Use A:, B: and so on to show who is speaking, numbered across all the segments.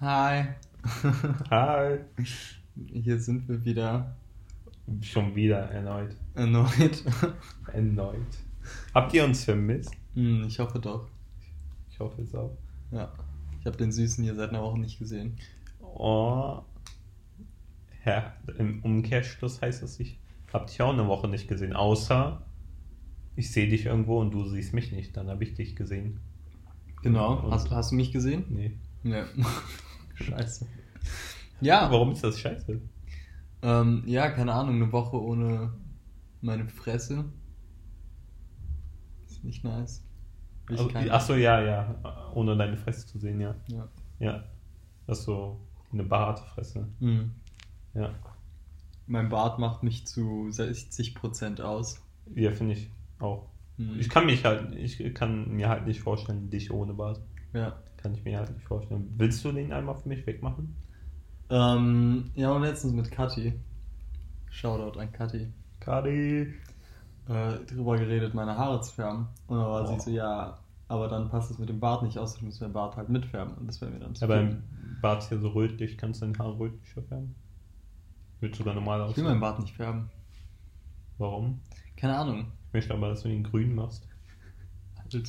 A: Hi.
B: Hi.
A: Hier sind wir wieder
B: Schon wieder erneut.
A: erneut.
B: Erneut. Habt ihr uns vermisst?
A: Hm, ich hoffe doch.
B: Ich hoffe es auch.
A: Ja. Ich habe den Süßen hier seit einer Woche nicht gesehen.
B: Oh. Ja, im Umkehrschluss heißt es, ich hab dich auch eine Woche nicht gesehen. Außer ich sehe dich irgendwo und du siehst mich nicht. Dann habe ich dich gesehen.
A: Genau.
B: Und-
A: Hast, hast du mich gesehen?
B: Nee.
A: Ja. Scheiße. Ja,
B: Warum ist das scheiße?
A: ähm, ja, keine Ahnung, eine Woche ohne meine Fresse. Ist nicht nice. Ich
B: Also, Achso, ja, ja. Ohne deine Fresse zu sehen, ja.
A: Ja.
B: Ja. Das ist so eine behaarte Fresse.
A: Hm.
B: Ja.
A: Mein Bart macht mich zu 60% aus.
B: Ja, finde ich auch.
A: Hm.
B: Ich kann mich halt, ich kann mir halt nicht vorstellen, dich ohne Bart.
A: Ja.
B: Kann ich mir halt nicht vorstellen. Willst du den einmal für mich wegmachen?
A: Ähm, ja, und letztens mit Kathi. Shoutout an Kathi.
B: Kadi.
A: Äh, drüber geredet, meine Haare zu färben. Und dann war
B: Oh.
A: sie so, ja, aber dann passt es mit dem Bart nicht aus, ich muss den Bart halt mitfärben. Und das wäre mir dann zu
B: Ja, beim Bart ist hier so rötlich, kannst du deine Haare rötlicher färben? Wird sogar normal
A: Ich will
B: aussehen.
A: meinen Bart nicht färben.
B: Warum?
A: Keine Ahnung.
B: Ich möchte aber, dass du ihn grün machst.
A: Alter.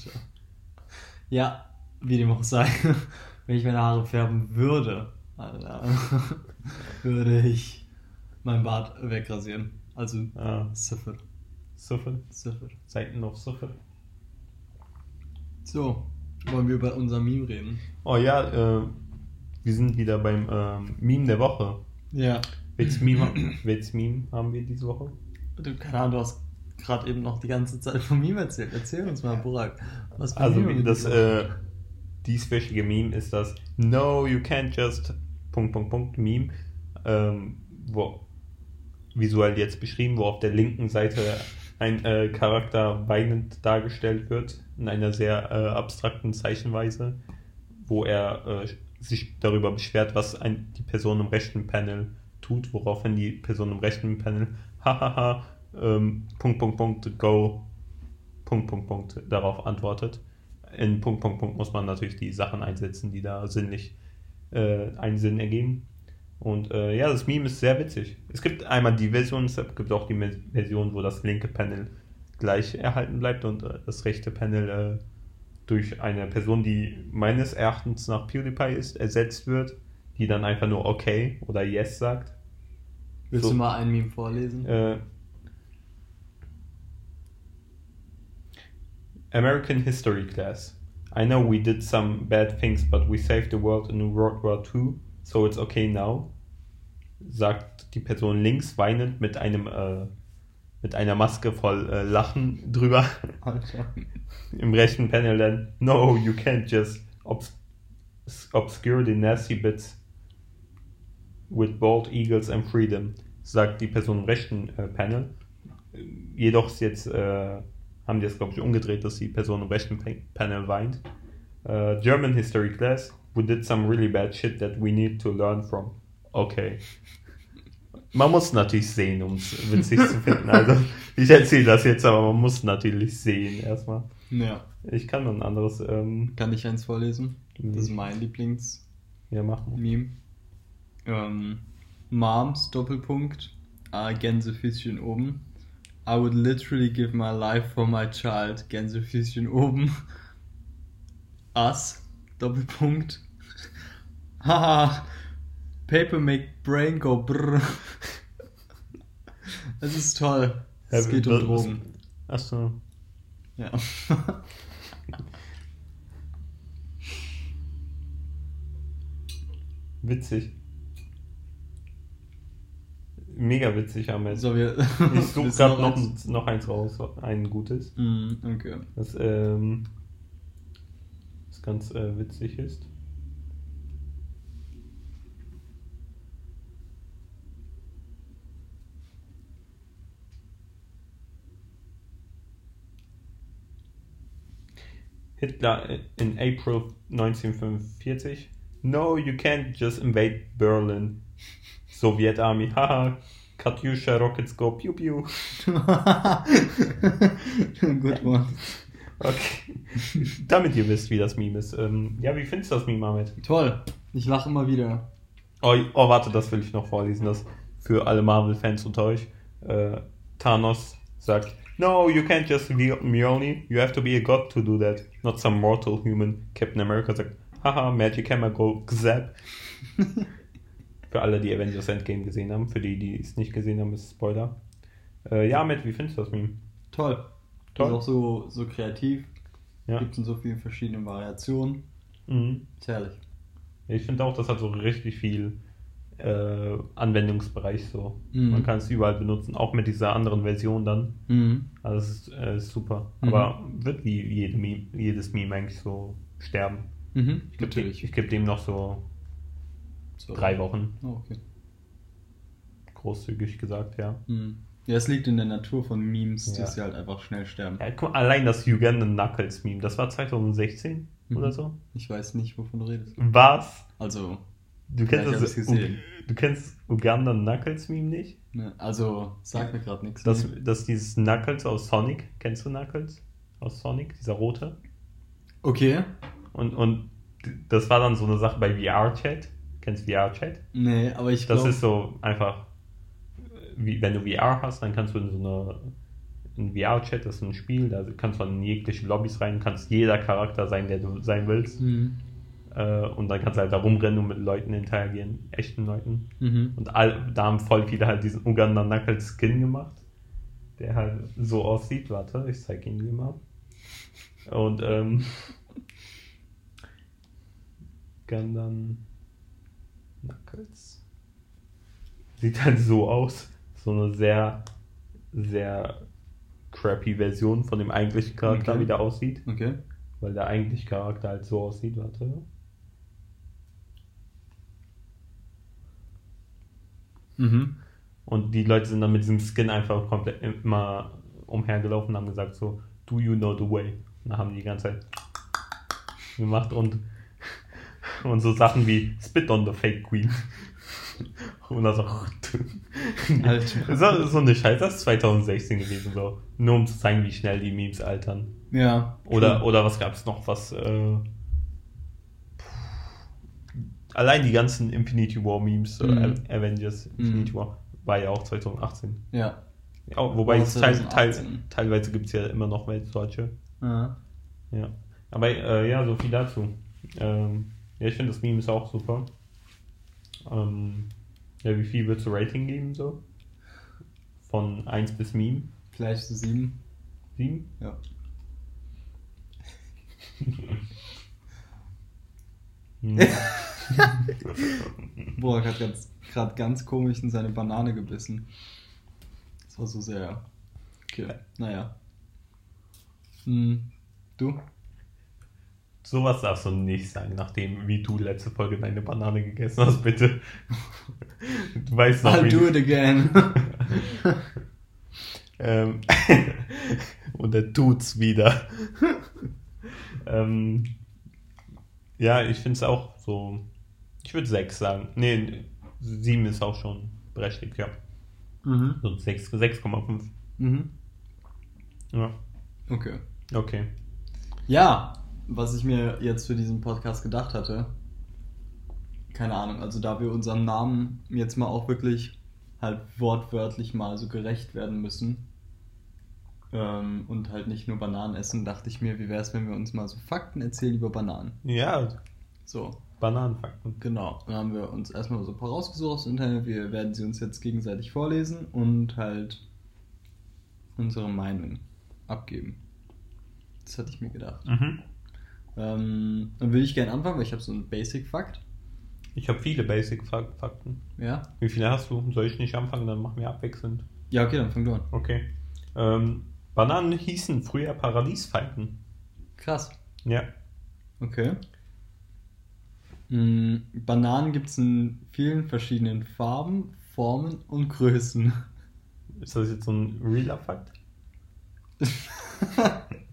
A: Ja, wie dem auch sei. Wenn ich meine Haare färben würde, Alter, würde ich mein Bart wegrasieren. Also,
B: Ah,
A: Siffer.
B: Suffel.
A: Siffer.
B: Seiten auf Suffel.
A: So, wollen wir über unser Meme reden?
B: Oh ja, äh, wir sind wieder beim ähm, Meme der Woche.
A: Ja.
B: Welches Meme, welches Meme haben wir diese Woche?
A: Du, keine Ahnung, du hast gerade eben noch die ganze Zeit von Meme erzählt. Erzähl uns mal, Burak. Was für
B: Also
A: Meme
B: das äh, dieswöchige Meme ist das No, you can't just Punkt, Punkt, Punkt Meme, ähm, wo visuell jetzt beschrieben, wo auf der linken Seite ein äh, Charakter weinend dargestellt wird, in einer sehr äh, abstrakten Zeichenweise, wo er äh, sich darüber beschwert, was ein, die Person im rechten Panel tut, woraufhin die Person im rechten Panel hahaha ähm, Punkt, Punkt, Punkt, go Punkt, Punkt, Punkt darauf antwortet. In Punkt, Punkt, Punkt muss man natürlich die Sachen einsetzen, die da sinnlich äh, einen Sinn ergeben. Und äh, ja, das Meme ist sehr witzig. Es gibt einmal die Version, es gibt auch die Version, wo das linke Panel gleich erhalten bleibt und äh, das rechte Panel äh, durch eine Person, die meines Erachtens nach PewDiePie ist, ersetzt wird, die dann einfach nur okay oder yes sagt.
A: Willst
B: so-
A: du mal ein Meme vorlesen?
B: American History Class. I know we did some bad things, but we saved the world in World War II, so it's okay now. Sagt die Person links weinend mit einem äh, mit einer Maske voll äh, Lachen drüber.
A: Alter.
B: Im rechten Panel dann No, you can't just obs obscure the nasty bits with bald eagles and freedom, sagt die Person im rechten äh, Panel. Jedoch ist jetzt, äh, haben die es glaube ich umgedreht, dass die Person im rechten Pa- Panel weint. Äh, German History Class, we did some really bad shit that we need to learn from. Okay. Man muss natürlich sehen, um es witzig zu finden. Also, ich erzähle das jetzt, aber man muss natürlich sehen erstmal.
A: Ja.
B: Ich kann noch ein anderes, ähm,
A: Kann ich eins vorlesen?
B: Mhm.
A: Das ist mein Lieblings-Meme.
B: ja.
A: Ähm, Moms, Doppelpunkt, ah, Gänsefüßchen oben. I would literally give my life for my child. Gänsefüßchen oben. Us, Doppelpunkt. Haha. Paper make brain go brr. Es ist toll. Es
B: Ja,
A: geht um Drogen.
B: Achso.
A: Ja.
B: Witzig. Mega witzig, Ahmed.
A: so, wir.
B: ich suche gerade noch,
A: eins?
B: noch eins raus, ein gutes.
A: Mm, okay.
B: Das, ähm, das ganz äh, witzig ist. Hitler in April 1945. No, you can't just invade Berlin. Soviet Army, haha. Katyusha rockets go pew pew.
A: Good one.
B: Okay. Damit ihr wisst, wie das Meme ist. Ähm, ja, wie findest du das Meme, Ahmed?
A: Toll. Ich lache immer wieder.
B: Oh, oh, warte, das will ich noch vorlesen. Das für alle Marvel-Fans unter euch. Äh, Thanos sagt, No, you can't just be Mjolnir. You have to be a god to do that. Not some mortal human. Captain America sagt, haha, Magic Hammer go zap. für alle, die Avengers Endgame gesehen haben. Für die, die es nicht gesehen haben, ist Spoiler. Äh, ja, Matt, wie findest du das Meme?
A: Toll.
B: Toll.
A: Ist auch so, so kreativ.
B: Ja.
A: Gibt in so vielen verschiedenen Variationen.
B: Mhm.
A: Ist herrlich.
B: Ich finde auch, das hat so richtig viel äh, Anwendungsbereich so.
A: Mhm.
B: Man kann es überall benutzen, auch mit dieser anderen Version dann.
A: Mhm.
B: Also es ist, äh, ist super.
A: Mhm.
B: Aber wird wie jede Meme, jedes Meme eigentlich so sterben.
A: Mhm.
B: Ich gebe dem, ich geb dem noch so
A: So.
B: drei Wochen,
A: Oh, okay.
B: großzügig gesagt, ja.
A: Mhm. Ja, es liegt in der Natur von Memes,
B: Ja.
A: dass sie halt einfach schnell sterben.
B: ja guck, allein das Ugandan Knuckles Meme, das war 2016
A: Mhm.
B: oder so.
A: Ich weiß nicht, wovon du redest.
B: Was?
A: Also,
B: Du kennst das
A: gesehen.
B: Du kennst Ugandan Knuckles Meme nicht?
A: ne, also sag mir gerade nichts.
B: Das, das ist dieses Knuckles aus Sonic. Kennst du Knuckles? Aus Sonic, dieser rote?
A: Okay.
B: Und, und das war dann so eine Sache bei VR-Chat. Kennst du VR-Chat?
A: Nee, aber ich
B: Das
A: glaube.
B: ist so einfach, wie, wenn du VR hast, dann kannst du in so eine in VR-Chat, das ist ein Spiel, da kannst du in jegliche Lobbys rein, kannst jeder Charakter sein, der du sein willst.
A: Mhm.
B: Äh, und dann kannst du halt da rumrennen und mit Leuten interagieren, echten Leuten.
A: Mhm.
B: Und all, da haben voll viele halt diesen Uganda Knuckles Skin gemacht, der halt so aussieht. Warte, ich zeig ihn dir mal. Und ähm, Ugandan Knuckles sieht halt so aus. So eine sehr, sehr crappy Version von dem eigentlichen Charakter,
A: Okay.
B: wie der aussieht.
A: Okay.
B: Weil der eigentliche Charakter halt so aussieht. Warte.
A: Mhm.
B: Und die Leute sind dann mit diesem Skin einfach komplett immer umhergelaufen und haben gesagt so, do you know the way? Und dann haben die die ganze Zeit gemacht und, und so Sachen wie spit on the fake queen. Und dann so,
A: Alter.
B: so, so eine Scheiße, das ist 2016 gewesen, so. Nur um zu zeigen, wie schnell die Memes altern.
A: Ja.
B: Oder, oder was gab es noch, was, äh, allein die ganzen Infinity War Memes,
A: Mhm.
B: äh, Avengers Infinity War, war ja auch 2018.
A: Ja.
B: Ja, wobei
A: War
B: es teil, teil,
A: 2018.
B: teilweise gibt es ja immer noch welche solche.
A: ja.
B: Ja. Aber äh, ja, so viel dazu. Ähm, ja, ich finde das Meme ist auch super. Ähm, ja, wie viel würdest du Rating geben so? Von 1 bis Meme?
A: Vielleicht so sieben.
B: 7?
A: Ja.
B: Hm.
A: Boah, hat gerade ganz komisch in seine Banane gebissen. Das war so sehr. Okay, naja. Hm. Du?
B: Sowas darfst du nicht sagen, nachdem wie du letzte Folge deine Banane gegessen hast, bitte. Du weißt noch,
A: I'll
B: wie
A: do it again.
B: Ähm, und er tut's wieder. ähm, ja, ich finde es auch so. Ich würde 6 sagen. Nee, 7 ist auch schon berechtigt, ja.
A: mhm.
B: So 6, 6,5.
A: Mhm.
B: Ja,
A: Okay.
B: okay.
A: Ja, was ich mir jetzt für diesen Podcast gedacht hatte, keine Ahnung, also da wir unserem Namen jetzt mal auch wirklich halt wortwörtlich mal so gerecht werden müssen ähm, und halt nicht nur Bananen essen, dachte ich mir, wie wäre es, wenn wir uns mal so Fakten erzählen über Bananen.
B: Ja,
A: So,
B: Bananenfakten.
A: genau. Dann haben wir uns erstmal so ein paar rausgesucht aus dem Internet, wir werden sie uns jetzt gegenseitig vorlesen und halt unsere Meinung abgeben. Das hatte ich mir gedacht.
B: Mhm.
A: Ähm, dann würde ich gerne anfangen, weil ich habe so einen Basic-Fakt.
B: Ich habe viele Basic-Fakten.
A: Ja?
B: Wie viele hast du? Soll ich nicht anfangen? Dann machen wir abwechselnd.
A: Ja, okay, dann fang du an.
B: Okay. Ähm, Bananen hießen früher Paradiesfalken.
A: Krass.
B: Ja.
A: Okay. Mm, Bananen gibt es in vielen verschiedenen Farben, Formen und Größen.
B: Ist das jetzt so ein realer Fakt?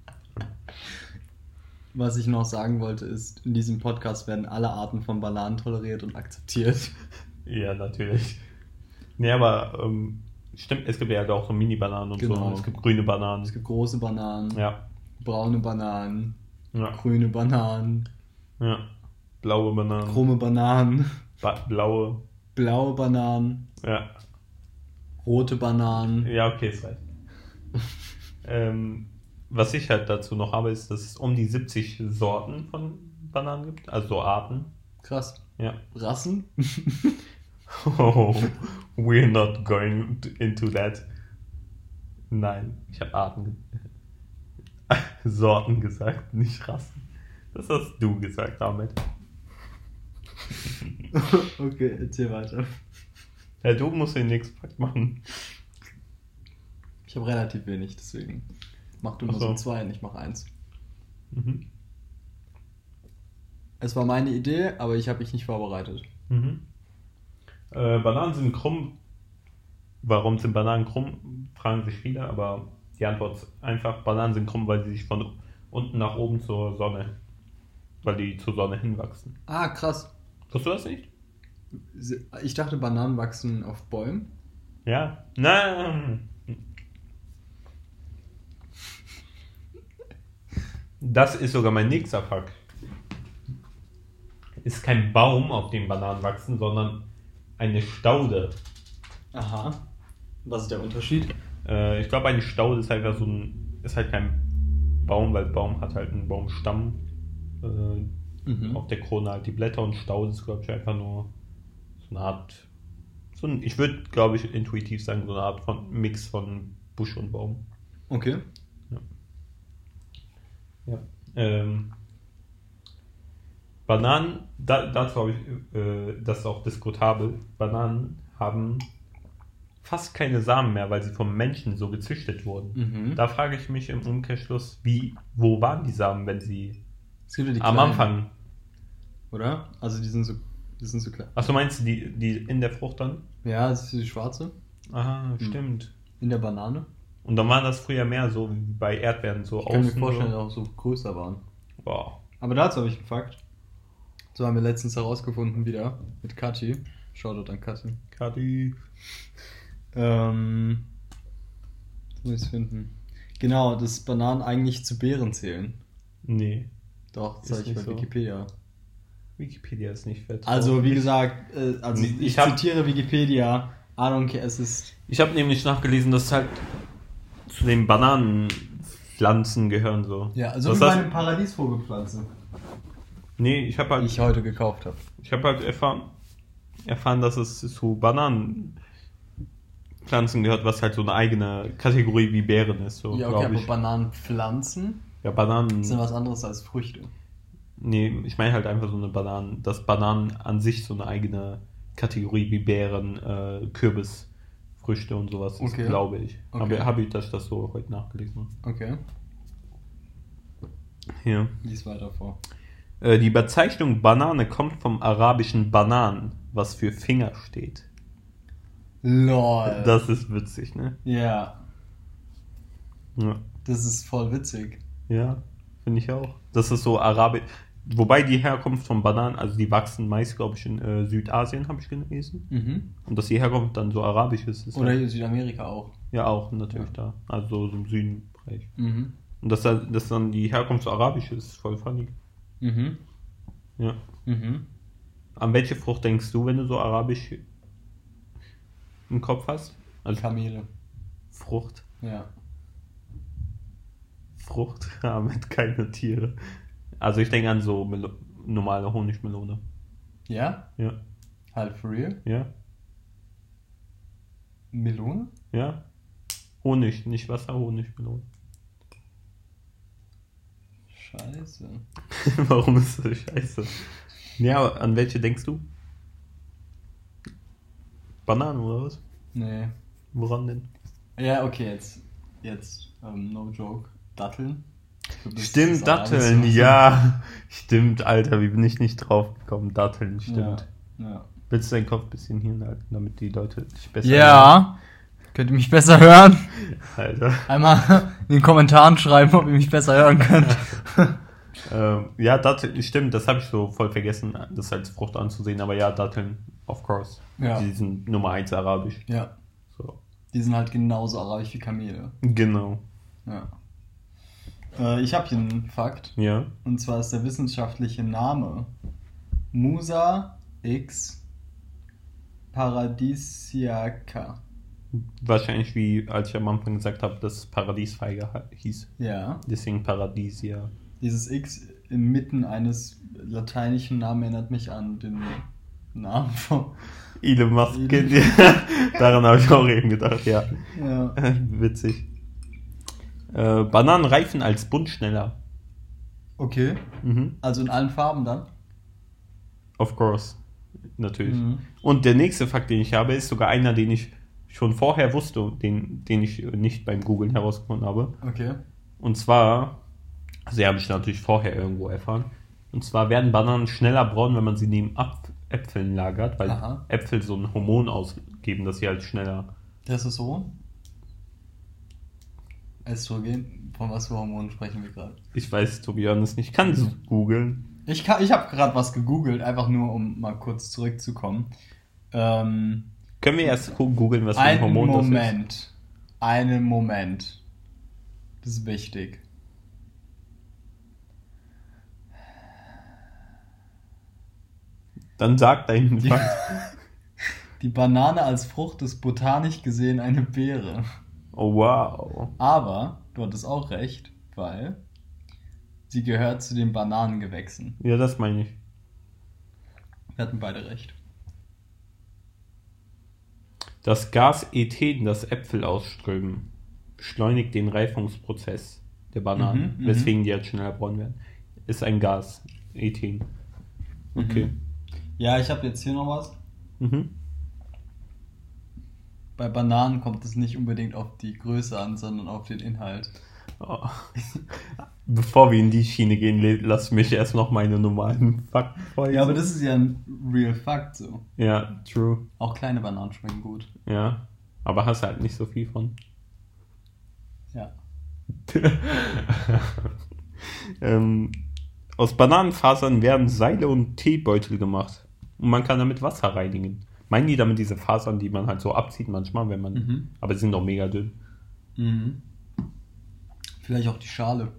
A: Was ich noch sagen wollte, ist, in diesem Podcast werden alle Arten von Bananen toleriert und akzeptiert.
B: Ja, natürlich. Nee, aber ähm, stimmt, es gibt ja auch so Mini-Bananen und
A: Genau.
B: so. Es gibt grüne Bananen.
A: Es gibt große Bananen,
B: Ja.
A: braune Bananen,
B: Ja.
A: grüne Bananen,
B: Ja. Blaue Bananen.
A: Krumme Bananen.
B: Ba blaue.
A: Blaue Bananen.
B: Ja.
A: Rote Bananen.
B: Ja, okay, es reicht. ähm, was ich halt dazu noch habe, ist, dass es um die 70 Sorten von Bananen gibt. Also so Arten.
A: Krass.
B: Ja.
A: Rassen?
B: Oh, we're not going into that. Nein, ich habe Arten. Sorten gesagt, nicht Rassen. Das hast du gesagt damit.
A: okay, erzähl weiter.
B: Ja, du musst den nächsten Fakt machen.
A: Ich habe relativ wenig, deswegen. Mach du nur
B: so.
A: so zwei und ich mach eins.
B: Mhm.
A: Es war meine Idee, aber ich habe mich nicht vorbereitet.
B: Mhm. Äh, Bananen sind krumm. Warum sind Bananen krumm? Fragen sich viele, aber die Antwort ist einfach: Bananen sind krumm, weil sie sich von unten nach oben zur Sonne, weil die zur Sonne hinwachsen.
A: Ah, krass.
B: Wusstest du das nicht?
A: Ich dachte, Bananen wachsen auf Bäumen.
B: Ja. Nein. Das ist sogar mein nächster Fakt. Ist kein Baum, auf dem Bananen wachsen, sondern eine Staude.
A: Aha. Was ist der Unterschied?
B: Äh, ich glaube, eine Staude ist einfach so ein, ist halt kein Baum, weil Baum hat halt einen Baumstamm. Äh,
A: Mhm.
B: Auf der Krone halt die Blätter und Staude ist, glaube ich, einfach nur so eine Art, so ein, ich würde, glaube ich, intuitiv sagen, so eine Art von Mix von Busch und Baum.
A: Okay.
B: Ja. Ähm, Bananen, da, dazu habe ich, äh, das ist auch diskutabel. Bananen haben fast keine Samen mehr, weil sie vom Menschen so gezüchtet wurden.
A: Mhm.
B: Da frage ich mich im Umkehrschluss, wie, wo waren die Samen, wenn sie am
A: kleinen,
B: Anfang.
A: Oder? Also die sind so, die sind so klein.
B: Achso, meinst du die, die in der Frucht dann?
A: Ja, das ist die schwarze.
B: Aha, stimmt.
A: In der Banane.
B: Und dann war das früher mehr so wie bei Erdbeeren, so
A: Ich kann mir vorstellen,
B: so.
A: dass auch so größer waren.
B: Wow.
A: Aber dazu habe ich einen Fakt. So haben wir letztens herausgefunden wieder mit Kathi. Shoutout an Kathi.
B: Kati.
A: Ähm, muss ich es finden. Genau, dass Bananen eigentlich zu Beeren zählen.
B: Nee.
A: Doch, habe ich bei
B: so.
A: Wikipedia.
B: Wikipedia ist nicht fett.
A: Also, wie gesagt, äh, also ich,
B: ich hab-
A: zitiere Wikipedia. I don't care, es ist.
B: Ich habe nämlich nachgelesen, dass halt zu den Bananenpflanzen gehören so.
A: Ja, also
B: Was
A: wie meine Paradiesvogelpflanze.
B: Nee, ich habe halt,
A: Die ich heute gekauft habe.
B: ich hab halt erfahren, erfahren, dass es zu Bananenpflanzen gehört, was halt so eine eigene Kategorie wie Beeren ist, so
A: Ja, okay, aber
B: ich.
A: Bananenpflanzen
B: Ja, Bananen.
A: sind was anderes als Früchte.
B: Nee, ich meine halt einfach so eine Bananen, dass Bananen an sich so eine eigene Kategorie wie Beeren, äh, Kürbis, Früchte und sowas ist,
A: Okay.
B: glaube ich.
A: Okay.
B: Aber habe ich, ich das so heute nachgelesen
A: Okay.
B: Hier.
A: lies weiter vor.
B: Äh, die Bezeichnung Banane kommt vom arabischen Banan, was für Finger steht.
A: LOL.
B: Das ist witzig, ne?
A: ja,
B: Ja,
A: das ist voll witzig.
B: ja finde ich auch. Das ist so arabisch. Wobei die Herkunft von Bananen, also die wachsen meist, glaube ich, in äh, Südasien, habe ich gelesen.
A: Mhm.
B: Und dass die Herkunft dann so arabisch ist, ist
A: Oder
B: halt-
A: in Südamerika auch.
B: Ja, auch natürlich
A: Ja.
B: da. Also so im Südenbereich.
A: Mhm.
B: Und dass, da- dass dann die Herkunft so arabisch ist, ist voll funny.
A: Mhm.
B: Ja.
A: Mhm.
B: An welche Frucht denkst du, wenn du so arabisch im Kopf hast? Also
A: Kamele.
B: Frucht.
A: Ja.
B: Frucht, ja, mit keine Tiere. Also ich denke an so Melo normale Honigmelone.
A: Ja?
B: Ja.
A: Halt for real?
B: Ja.
A: Melone?
B: Ja. Honig, nicht Wasser, Honigmelone.
A: Scheiße.
B: Warum ist das scheiße? Ja, an welche denkst du? Bananen oder was?
A: Nee.
B: Woran denn?
A: Ja, okay, jetzt. Jetzt, ähm, no joke. Datteln. Glaub,
B: Stimmt, Datteln, ja. Stimmt, Alter, wie bin ich nicht drauf gekommen? Datteln, stimmt.
A: Ja. ja.
B: Willst du deinen Kopf ein bisschen hinhalten, damit die Leute dich besser
C: Ja. Könnt ihr mich besser hören?
B: hören? Alter.
C: Einmal in den Kommentaren schreiben, ob ihr mich besser hören könnt.
B: Ähm, ja, Datteln, stimmt, das habe ich so voll vergessen, das als Frucht anzusehen, aber ja, Datteln, of course.
A: Ja.
B: Die sind Nummer 1 arabisch.
A: Ja.
B: So.
A: Die sind halt genauso arabisch wie Kamele.
B: Genau.
A: Ja. Äh, ich habe hier einen Fakt.
B: Ja.
A: Und zwar ist der wissenschaftliche Name Musa X Paradisiaca.
B: Wahrscheinlich wie, als ich am Anfang gesagt habe, dass Paradiesfeige hieß.
A: Ja.
B: Deswegen Paradisia.
A: Dieses X inmitten eines lateinischen Namen erinnert mich an den Namen von.
B: Elon Musk.
A: Elon-?
B: Daran habe ich auch eben gedacht, ja.
A: Ja.
B: Witzig. Äh, Bananen reifen als Bunt schneller.
A: Okay.
B: Mhm.
A: Also in allen Farben dann?
B: Of course. Natürlich.
A: Mhm.
B: Und der nächste Fakt, den ich habe, ist sogar einer, den ich schon vorher wusste, den, den ich nicht beim Googlen herausgefunden habe.
A: Okay.
B: Und zwar, also habe ich natürlich vorher irgendwo erfahren. Und zwar werden Bananen schneller braun, wenn man sie neben Apf Äpfeln lagert, weil
A: Aha.
B: Äpfel so ein Hormon ausgeben, dass sie halt schneller.
A: Das ist so. Östrogen, von was für Hormonen sprechen wir gerade?
B: Ich weiß, Tobias nicht, kann es googeln.
A: Ich, kann- ich habe gerade was gegoogelt, einfach nur um mal kurz zurückzukommen. Ähm,
B: Können wir erst googeln, was für ein
A: einen
B: Hormon das ist?
A: Moment. Einen Moment. Das ist wichtig.
B: Dann sag deinen Fakt.
A: die Banane als Frucht ist botanisch gesehen eine Beere.
B: Oh, wow.
A: Aber du hattest auch recht, weil sie gehört zu den Bananengewächsen.
B: Ja, das meine ich.
A: Wir hatten beide recht.
B: Das Gas Ethen, das Äpfel ausströmen, beschleunigt den Reifungsprozess der Bananen,
A: Mhm, mhm.
B: weswegen die jetzt schneller braun werden. Ist ein Gas, Ethen. Okay.
A: Ja, ich habe jetzt hier noch was.
B: Mhm.
A: Bei Bananen kommt es nicht unbedingt auf die Größe an, sondern auf den Inhalt.
B: Oh. Bevor wir in die Schiene gehen, lass mich erst noch meine normalen Fakten vorlesen.
A: Ja, aber das ist ja ein Real Fact so.
B: Ja, true.
A: Auch kleine Bananen schmecken gut.
B: Ja. Aber hast halt nicht so viel von.
A: Ja.
B: ähm, aus Bananenfasern werden Seile und Teebeutel gemacht. Und man kann damit Wasser reinigen. Meinen die damit diese Fasern, die man halt so abzieht manchmal, wenn man.
A: Mhm.
B: Aber sie sind doch mega dünn.
A: Mhm. Vielleicht auch die Schale.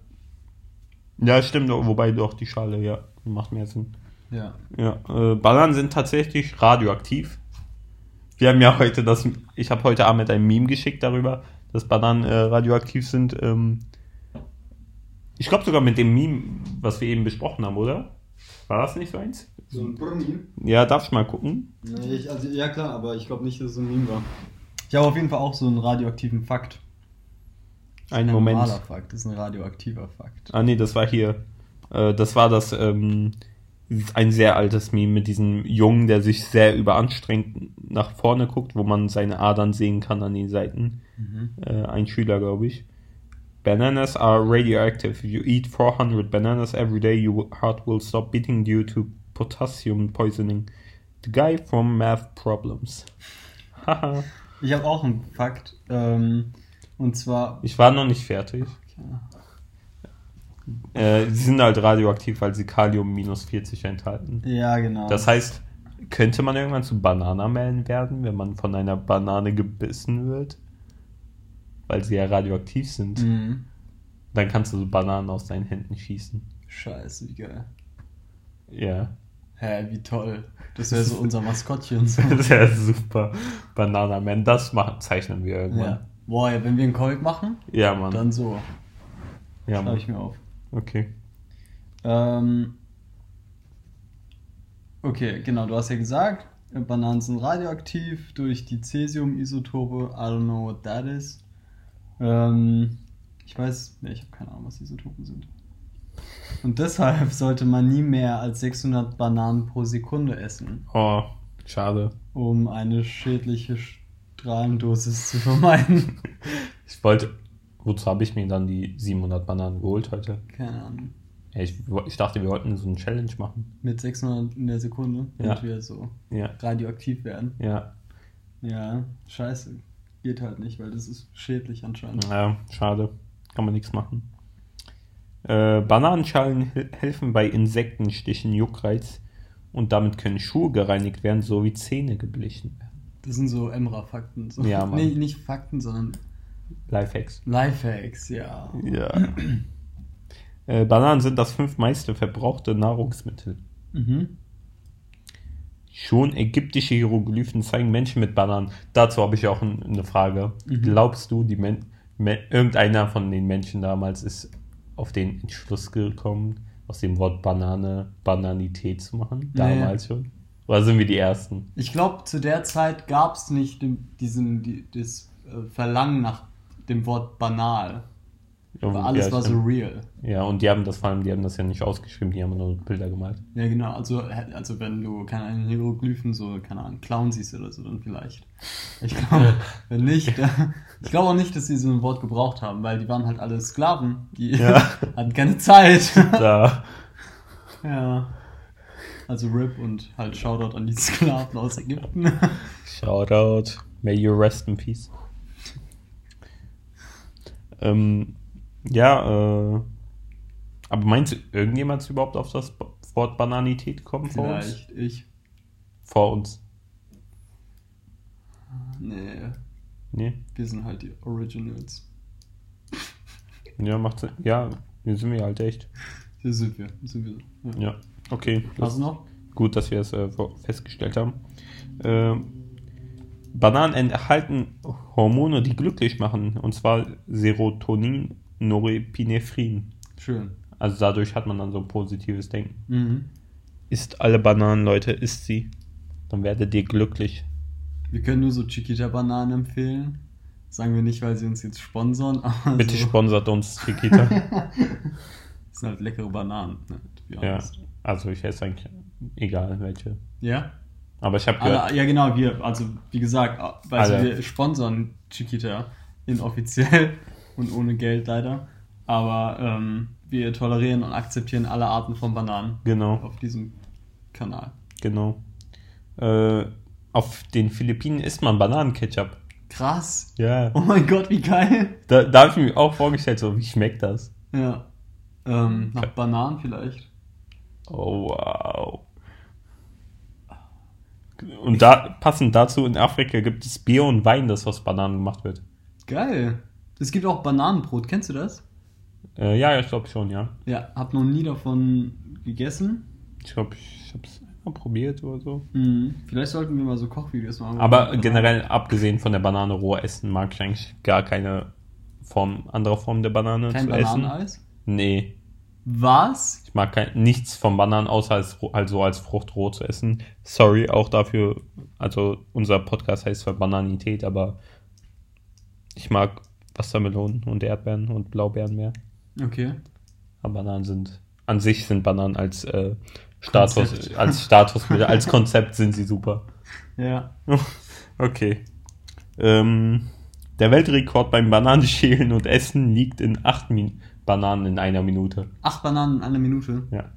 B: Ja, stimmt, wobei doch die Schale, ja, macht mehr Sinn.
A: Ja.
B: Ja, äh, Bananen sind tatsächlich radioaktiv. Wir haben ja heute das, ich habe heute Abend ein Meme geschickt darüber, dass Bananen äh, radioaktiv sind. Ähm, ich glaube sogar mit dem Meme, was wir eben besprochen haben, oder? War das nicht so eins?
A: So ein Brummi.
B: Ja, darfst mal gucken.
A: Nee, ich, also, ja klar, aber ich glaube nicht, dass es so ein Meme war. Ich habe auf jeden Fall auch so einen radioaktiven Fakt.
B: Einen
A: Ein
B: Moment.
A: normaler Fakt, das ist ein radioaktiver Fakt.
B: Ah nee, das war hier. Äh, das war das ähm, ein sehr altes Meme mit diesem Jungen, der sich sehr überanstrengt nach vorne guckt, wo man seine Adern sehen kann an den Seiten.
A: Mhm.
B: Äh, ein Schüler, glaube ich. Bananas are radioactive. If you eat 400 bananas every day, your heart will stop beating due to potassium poisoning. The guy from Math Problems. Haha.
A: Ich habe auch einen Fakt. Ähm, und zwar.
B: ich war noch nicht fertig. Äh, sie sind halt radioaktiv, weil sie Kalium minus 40 enthalten.
A: Ja, genau.
B: Das heißt, könnte man irgendwann zu Bananamellen werden, wenn man von einer Banane gebissen wird? Weil sie ja radioaktiv sind.
A: Mhm.
B: Dann kannst du so Bananen aus deinen Händen schießen.
A: Scheiße, wie geil.
B: Ja.
A: Hä, wie toll. Das wäre so unser Maskottchen. So.
B: Das wäre super. Bananaman, das machen, zeichnen wir
A: ja.
B: irgendwann.
A: Boah, ja, wenn wir einen Comic machen,
B: Ja, Mann.
A: dann so.
B: ja,
A: Schreibe ich mir auf.
B: Okay.
A: Ähm, okay, genau, du hast ja gesagt, Bananen sind radioaktiv durch die Cäsium-Isotope. I don't know what that is. Ähm, ich weiß, ne, ich habe keine Ahnung, was Isotopen sind. Und deshalb sollte man nie mehr als 600 Bananen pro Sekunde essen,
B: Oh, schade.
A: um eine schädliche Strahlendosis zu vermeiden.
B: Ich wollte. Wozu habe ich mir dann die 700 Bananen geholt heute?
A: Keine Ahnung.
B: Ja, ich, ich dachte, wir wollten so eine Challenge machen.
A: Mit 600 in der Sekunde,
B: Ja.
A: damit wir so
B: Ja,
A: radioaktiv werden.
B: ja.
A: Ja, scheiße. Geht halt nicht, weil das ist schädlich anscheinend.
B: Ja, schade. Kann man nichts machen. Äh, Bananenschalen hel- helfen bei Insektenstichen, Juckreiz und damit können Schuhe gereinigt werden sowie Zähne geblichen werden.
A: Das sind so Emra-Fakten. So.
B: Ja, Mann.
A: Nee, nicht Fakten, sondern
B: Lifehacks.
A: Lifehacks, ja.
B: Ja. äh, Bananen sind das fünf meiste verbrauchte Nahrungsmittel.
A: Mhm.
B: Schon ägyptische Hieroglyphen zeigen Menschen mit Bananen. Dazu habe ich auch ein, eine Frage. Glaubst du, die Men Men irgendeiner von den Menschen damals ist auf den Entschluss gekommen, aus dem Wort Banane Bananität zu machen? Damals schon? Oder sind wir die Ersten?
A: Ich glaube, zu der Zeit gab es nicht den, diesen, die, das äh, Verlangen nach dem Wort banal. Weil alles
B: ja,
A: war so real.
B: Ja, und die haben das vor allem, die haben das ja nicht ausgeschrieben, die haben nur Bilder gemalt.
A: Ja, genau. Also, also wenn du, keine Ahnung, Hieroglyphen, so, keine Ahnung, Clown siehst oder so, dann vielleicht. Ich glaube, wenn nicht, äh, ich glaube auch nicht, dass sie so ein Wort gebraucht haben, weil die waren halt alle Sklaven. Die
B: Ja.
A: hatten keine Zeit.
B: Da.
A: ja. Also RIP und halt Shoutout an die Sklaven aus Ägypten.
B: Shoutout. May you rest in peace. ähm, ja, äh, aber meinst du, irgendjemand ist überhaupt auf das Wort Bananität gekommen vor uns?
A: Vielleicht ich.
B: Vor uns.
A: Nee,
B: Nee?
A: wir sind halt die Originals.
B: Ja, macht Sinn. Ja, hier sind wir halt echt.
A: Hier sind wir. Sind wir. Ja.
B: Ja, okay.
A: Hast du noch?
B: Gut, dass wir es äh, festgestellt haben. Ähm, Bananen enthalten Hormone, die glücklich machen, und zwar Serotonin, Norepinephren.
A: Schön.
B: Also dadurch hat man dann so ein positives Denken.
A: Mhm.
B: Isst alle Bananen, Leute, isst sie. Dann werdet ihr glücklich.
A: Wir können nur so Chiquita-Bananen empfehlen. Sagen wir nicht, weil sie uns jetzt sponsern, aber
B: Bitte
A: so.
B: sponsert uns, Chiquita.
A: Das sind halt leckere Bananen. Ne? to be
B: ja,
A: honest.
B: also ich esse eigentlich egal welche.
A: Ja?
B: Aber ich habe gehört,
A: Alle, ja, genau, wir, also wie gesagt, also
B: Alle.
A: wir sponsern Chiquita inoffiziell und ohne Geld leider. Aber ähm, wir tolerieren und akzeptieren alle Arten von Bananen
B: genau,
A: auf diesem Kanal.
B: genau. Äh, auf den Philippinen isst man Bananenketchup.
A: Krass.
B: Ja.
A: Oh mein Gott, wie geil.
B: Da, da habe ich mir auch vorgestellt, so wie schmeckt das?
A: Ja. Ähm, nach Bananen vielleicht.
B: Oh, wow. Und da, passend dazu, in Afrika gibt es Bier und Wein, das aus Bananen gemacht wird.
A: Geil. Es gibt auch Bananenbrot, kennst du das?
B: Äh, ja, ich glaube schon, ja.
A: Ja, hab noch nie davon gegessen.
B: Ich glaube, ich habe es einmal probiert oder so.
A: Mhm. Vielleicht sollten wir mal so Kochvideos machen.
B: Aber generell, abgesehen von der Banane roh essen, mag ich eigentlich gar keine Form, andere Form der Banane
A: Kein
B: zu essen.
A: Bananeneis?
B: Nee,
A: Was?
B: ich mag kein, nichts von Bananen, außer als, also als Frucht roh zu essen. Sorry auch dafür, also unser Podcast heißt zwar Bananität, aber ich mag Wassermelonen und Erdbeeren und Blaubeeren mehr.
A: Okay.
B: Aber Bananen sind, an sich sind Bananen als äh, Status,
A: Konzept.
B: als Statusmittel, als Konzept sind sie super.
A: Ja.
B: Okay. Ähm, der Weltrekord beim Bananenschälen und Essen liegt in 8 Min Bananen in einer Minute.
A: Acht Bananen in einer Minute.
B: Ja.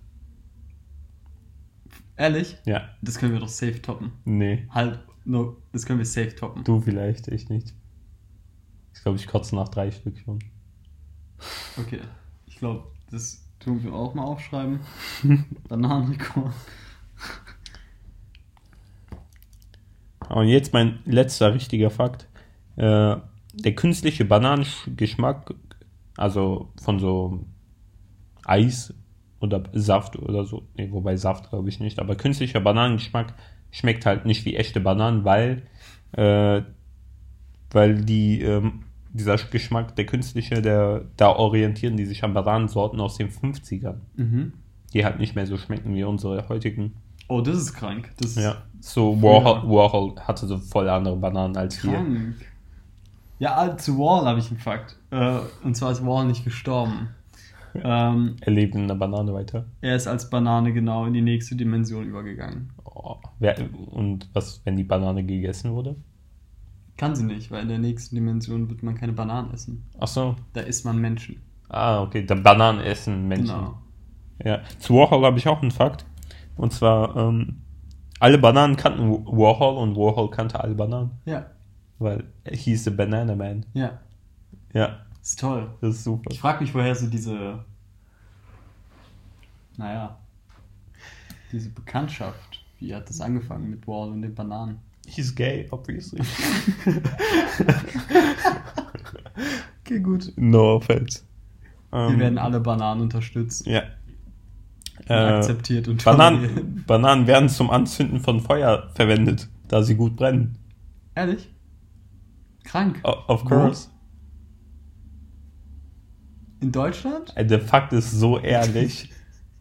A: Ehrlich?
B: Ja.
A: Das können wir doch safe toppen.
B: Nee.
A: Halt, no, das können wir safe toppen.
B: Du vielleicht, ich nicht. Ich glaube, ich kotze nach drei Stück schon.
A: Okay. Ich glaube, das tun wir auch mal aufschreiben. Bananenrekord.
B: Und jetzt mein letzter richtiger Fakt. Äh, der künstliche Bananengeschmack, also von so Eis oder Saft oder so, nee, wobei Saft glaube ich nicht, aber künstlicher Bananengeschmack schmeckt halt nicht wie echte Bananen, weil, äh, weil die, ähm, dieser Geschmack, der künstliche, der, da orientieren die sich an Bananensorten aus den 50ern,
A: Mhm.
B: die halt nicht mehr so schmecken wie unsere heutigen.
A: Oh, das ist krank. Das
B: Ja, so Warhol, Warhol hatte so voll andere Bananen als wir.
A: krank. Ja, äh, zu Wall habe ich einen Fakt. Äh, und zwar ist Wall nicht gestorben. Ähm,
B: Er lebt in einer Banane weiter.
A: er ist als Banane genau in die nächste Dimension übergegangen.
B: Oh, wer, und was, wenn die Banane gegessen wurde?
A: Kann sie nicht, weil in der nächsten Dimension wird man keine Bananen essen.
B: Ach so.
A: Da isst man Menschen.
B: Ah, okay. Da Bananen essen Menschen.
A: Genau.
B: Ja. Zu Warhol habe ich auch einen Fakt. Und zwar, ähm, alle Bananen kannten Warhol und Warhol kannte alle Bananen.
A: Ja,
B: Weil er hieß The Banana Man.
A: ja.
B: Ja,
A: Ist toll.
B: das ist super.
A: Ich frage mich, woher so diese, naja, diese Bekanntschaft, wie hat das angefangen mit Wall und den Bananen?
B: He's gay, obviously. okay, gut. No offense.
A: Wir
B: Ähm,
A: werden alle Bananen unterstützt.
B: Ja. Äh,
A: akzeptiert und.
B: Bananen, Bananen werden zum Anzünden von Feuer verwendet, da sie gut brennen.
A: Ehrlich? Krank.
B: O- Of course.
A: In Deutschland?
B: Äh, Der Fakt ist so ehrlich,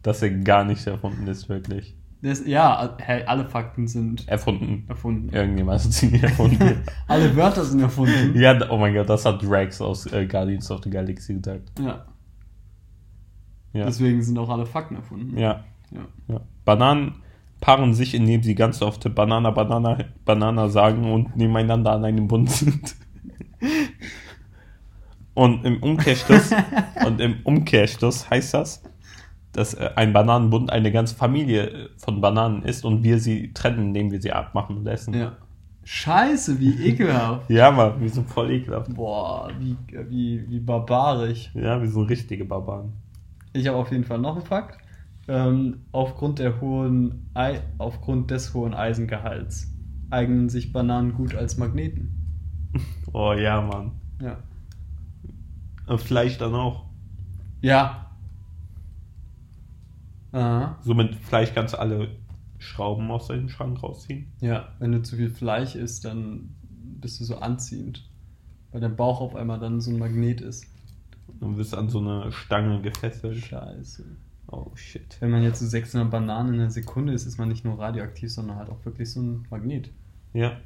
B: dass er gar nicht erfunden ist, wirklich.
A: Das, ja, hey, alle Fakten sind
B: Erfunden.
A: erfunden.
B: Irgendjemand hat sie erfunden.
A: alle Wörter sind erfunden.
B: ja, oh mein Gott, das hat Drax aus äh, Guardians of the Galaxy gesagt.
A: Ja.
B: Ja.
A: Deswegen sind auch alle Fakten erfunden.
B: ja.
A: Ja.
B: ja. Bananen paaren sich, indem sie ganz oft Banana, Banana, Banana sagen und nebeneinander an einem Bund sind. Und im Umkehrschluss, und im Umkehrschluss heißt das, dass äh, ein Bananenbund eine ganze Familie äh, von Bananen ist und wir sie trennen, indem wir sie abmachen und essen.
A: ja. Scheiße, wie ekelhaft.
B: Ja, Mann, wir sind voll ekelhaft.
A: Boah, wie, wie, wie barbarisch.
B: Ja, wir sind richtige Barbaren.
A: Ich habe auf jeden Fall noch einen Fakt. Ähm, aufgrund, der hohen Ei aufgrund des hohen Eisengehalts eignen sich Bananen gut als Magneten.
B: Oh ja, Mann.
A: Ja.
B: Und Fleisch dann auch.
A: Ja. Aha.
B: So mit Fleisch kannst du alle Schrauben aus deinem Schrank rausziehen.
A: Ja, wenn du zu viel Fleisch isst, dann bist du so anziehend. Weil dein Bauch auf einmal dann so ein Magnet ist.
B: Dann wirst du an so eine Stange gefesselt.
A: Scheiße.
B: Oh shit.
A: Wenn man jetzt so 600 Bananen in einer Sekunde ist, ist man nicht nur radioaktiv, sondern halt auch wirklich so ein Magnet.
B: Ja.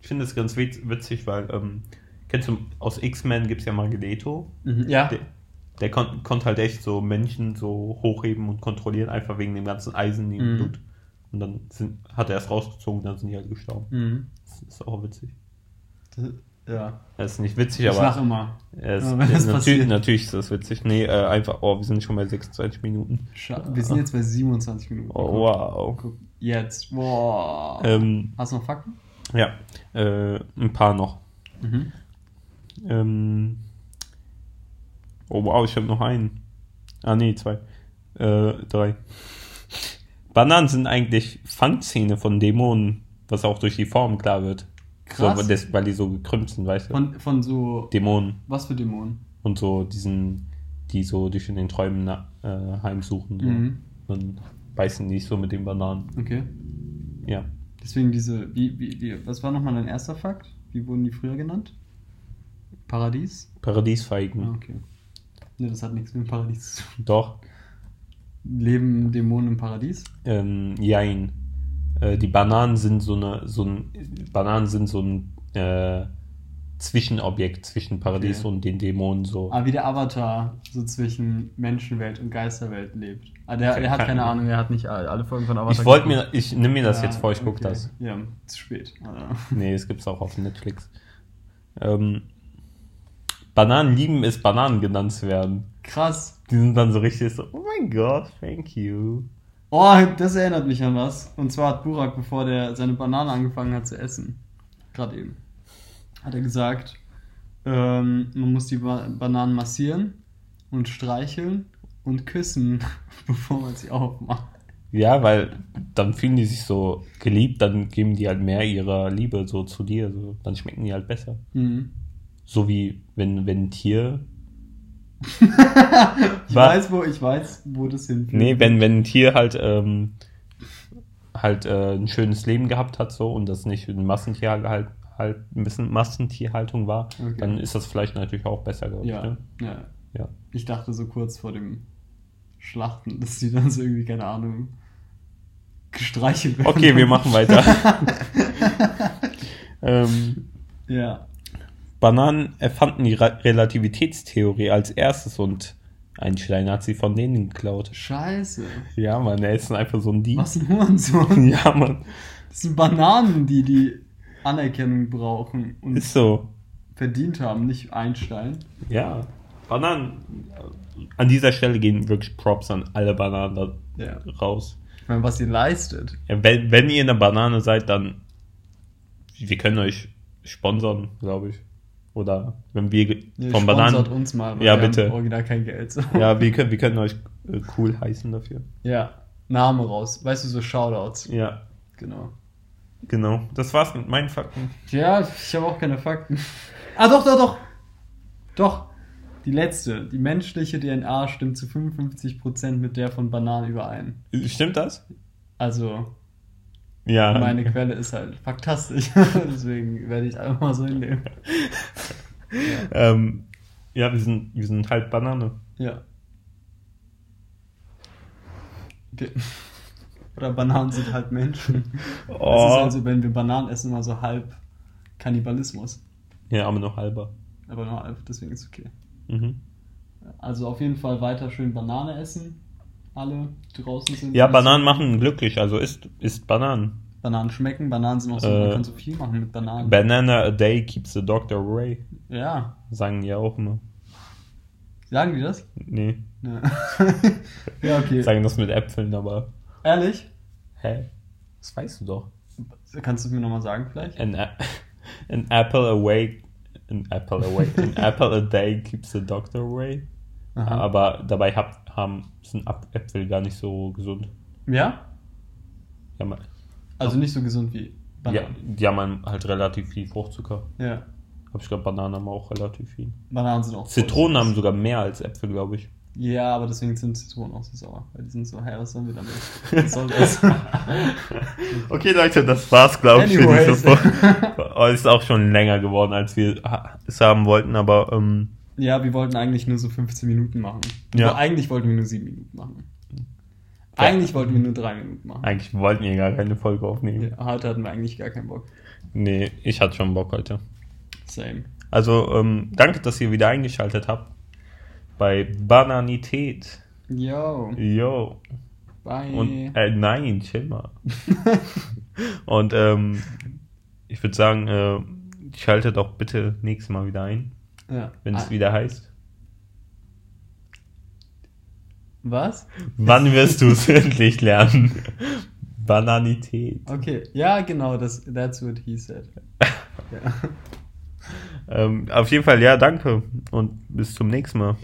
B: Ich finde es ganz witz- witzig, weil, ähm, kennst du, aus X-Men gibt es ja Magneto.
A: Ja.
B: Der, der kon konnte halt echt so Menschen so hochheben und kontrollieren, einfach wegen dem ganzen Eisen im
A: Mhm.
B: Blut. Und dann sind, hat er es rausgezogen, dann sind die halt gestorben.
A: Mhm.
B: Das ist auch witzig.
A: Das, ja.
B: Das ist nicht witzig,
A: Ich
B: aber.
A: lach immer.
B: Es,
A: wenn das
B: natürlich, natürlich ist das witzig. Nee, äh, einfach, oh, wir sind schon bei 26 Minuten.
A: Scha wir sind jetzt bei 27 Minuten.
B: Oh,
A: Guck,
B: wow.
A: Guck, jetzt. Boah.
B: Ähm,
A: Hast du noch Fakten?
B: ja, äh, ein paar noch.
A: Mhm.
B: Ähm, oh, wow, ich habe noch einen. Ah, nee, zwei. Äh, drei. Bananen sind eigentlich Fangzähne von Dämonen, was auch durch die Form klar wird.
A: Krass.
B: So, weil das, weil die so gekrümmt sind, weißt du?
A: Von, von so.
B: Dämonen.
A: Was für Dämonen?
B: Und so diesen, die so dich in den Träumen äh, heimsuchen. So.
A: Mhm.
B: Dann beißen die so mit den Bananen.
A: Okay.
B: Ja.
A: Deswegen diese. Wie, wie, wie, was war nochmal dein erster Fakt? Wie wurden die früher genannt? Paradies?
B: Paradiesfeigen.
A: Ah, okay. Ne, das hat nichts mit dem Paradies zu tun.
B: Doch.
A: Leben Dämonen im Paradies?
B: Ähm, jein. Äh, die Bananen sind so eine, so ein, Bananen sind so ein äh, Zwischenobjekt zwischen Paradies
A: Okay.
B: und den Dämonen so.
A: Ah, wie der Avatar so zwischen Menschenwelt und Geisterwelt lebt. Ah, der, der hat
B: Keine
A: keine
B: Ahnung.
A: Er hat nicht alle Folgen von Avatar
B: ich wollte mir, ich nimm mir das
A: Ja,
B: jetzt vor, ich
A: okay.
B: das.
A: Ja, zu spät. Ah.
B: Nee, es gibt's auch auf Netflix. Ähm, Bananen lieben es, Bananen genannt zu werden.
A: Krass.
B: Die sind dann so richtig so, oh mein Gott, thank you.
A: Oh, das erinnert mich an was. Und zwar hat Burak, bevor der seine Banane angefangen hat zu essen, gerade eben, hat er gesagt, ähm, man muss die ba Bananen massieren und streicheln und küssen, bevor man sie aufmacht.
B: Ja, weil dann fühlen die sich so geliebt, dann geben die halt mehr ihrer Liebe so zu dir, so, dann schmecken die halt besser.
A: Mhm.
B: So wie wenn, wenn ein Tier.
A: Ich
B: Was?
A: weiß, wo, ich weiß, wo das hinführt.
B: Nee, wenn, wenn ein Tier halt, ähm, halt äh, ein schönes Leben gehabt hat so und das nicht ein Massentierhalt halt ein bisschen Massentierhaltung war,
A: Okay.
B: dann ist das vielleicht natürlich auch besser, glaube ich.
A: Ja,
B: Ne?
A: ja.
B: ja.
A: Ich dachte so kurz vor dem Schlachten, dass die dann so irgendwie, keine Ahnung, gestreichelt werden.
B: Okay, wir machen weiter. ähm,
A: Ja.
B: Bananen erfanden die Ra Relativitätstheorie als erstes und Einstein hat sie von denen geklaut.
A: Scheiße.
B: Ja, Mann, er ist einfach so ein Dieb.
A: Was ein Hurensohn.
B: Ja, Mann,
A: Das sind Bananen, die die Anerkennung brauchen und
B: ist so.
A: verdient haben, nicht Einstein.
B: Ja, Bananen. An dieser Stelle gehen wirklich Props an alle Bananen da
A: Ja.
B: raus.
A: Ich meine, was ihr leistet.
B: Ja, wenn, wenn ihr eine Banane seid, dann wir können euch sponsern, glaube ich. Oder wenn wir von
A: sponsert
B: Bananen.
A: uns mal,
B: Ja, bitte.
A: original kein Geld. So.
B: Ja, wir können, wir können euch äh, cool heißen dafür.
A: ja. Name raus. Weißt du, so Shoutouts.
B: Ja,
A: Genau.
B: genau. Das war's mit meinen Fakten.
A: Ja, ich habe auch keine Fakten. Ah, doch, doch, doch. Doch. Die letzte. Die menschliche DNA stimmt zu 55% mit der von Bananen überein.
B: Stimmt das?
A: Also,
B: Ja.
A: meine Quelle ist halt faktastisch. Deswegen werde ich einfach mal so hinnehmen.
B: Ähm, ja, wir sind, wir sind halt Banane.
A: Ja. Okay. Oder Bananen sind halt Menschen. Das ist
B: Oh.
A: also, wenn wir Bananen essen, mal so halb Kannibalismus.
B: Ja, aber noch halber.
A: Aber nur halb, deswegen ist okay.
B: Mhm.
A: Also auf jeden Fall weiter schön Banane essen. Alle, draußen sind.
B: Ja, Bananen machen glücklich, also isst, isst Bananen.
A: Bananen schmecken, Bananen sind auch so,
B: Äh,
A: man kann so viel machen mit Bananen.
B: Banana a day keeps the doctor away.
A: ja.
B: Sagen die auch immer.
A: Sagen die das?
B: Nee,
A: Ja, ja okay.
B: sagen das mit Äpfeln, aber.
A: Ehrlich?
B: Hä? Das weißt du doch.
A: Kannst du es mir nochmal sagen vielleicht?
B: An, an apple away. An apple away. An apple a day keeps the doctor away.
A: Aha.
B: Aber dabei hab, haben, sind Äpfel gar nicht so gesund.
A: Ja?
B: Ja, man,
A: Also nicht so gesund wie
B: ja,
A: Bananen.
B: die haben halt relativ viel Fruchtzucker.
A: Ja.
B: Aber ich glaube, Bananen haben auch relativ viel.
A: Bananen sind auch.
B: Zitronen haben sogar mehr als Äpfel, glaube ich.
A: Ja, aber deswegen sind Zitronen auch so sauer. Weil die sind so, hä, was sollen wir damit? Was soll das?
B: Okay, Leute, das war's, glaube ich, für diese Folge. Oh, Ist auch schon länger geworden, als wir es haben wollten, aber ähm,
A: ja, wir wollten eigentlich nur so 15 Minuten machen.
B: Ja.
A: Aber eigentlich wollten wir nur 7 Minuten machen.
B: Ja.
A: Eigentlich wollten wir nur 3 Minuten machen.
B: eigentlich wollten wir gar keine Folge aufnehmen.
A: Ja, heute hatten wir eigentlich gar keinen Bock.
B: Nee, ich hatte schon Bock heute.
A: Same.
B: Also, ähm, danke, dass ihr wieder eingeschaltet habt bei Bananität.
A: Yo,
B: Yo.
A: bye.
B: Und, äh, nein, chill mal. Und ähm, ich würde sagen, äh, schaltet auch bitte nächstes Mal wieder ein,
A: ja.
B: wenn es
A: Ah,
B: wieder heißt.
A: Was?
B: Wann wirst du es endlich lernen? Bananität.
A: Okay, ja, genau, das, that's what he said. ja.
B: Ähm, auf jeden Fall, ja, danke und bis zum nächsten Mal.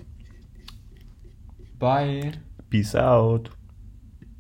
A: Bye.
B: Peace out.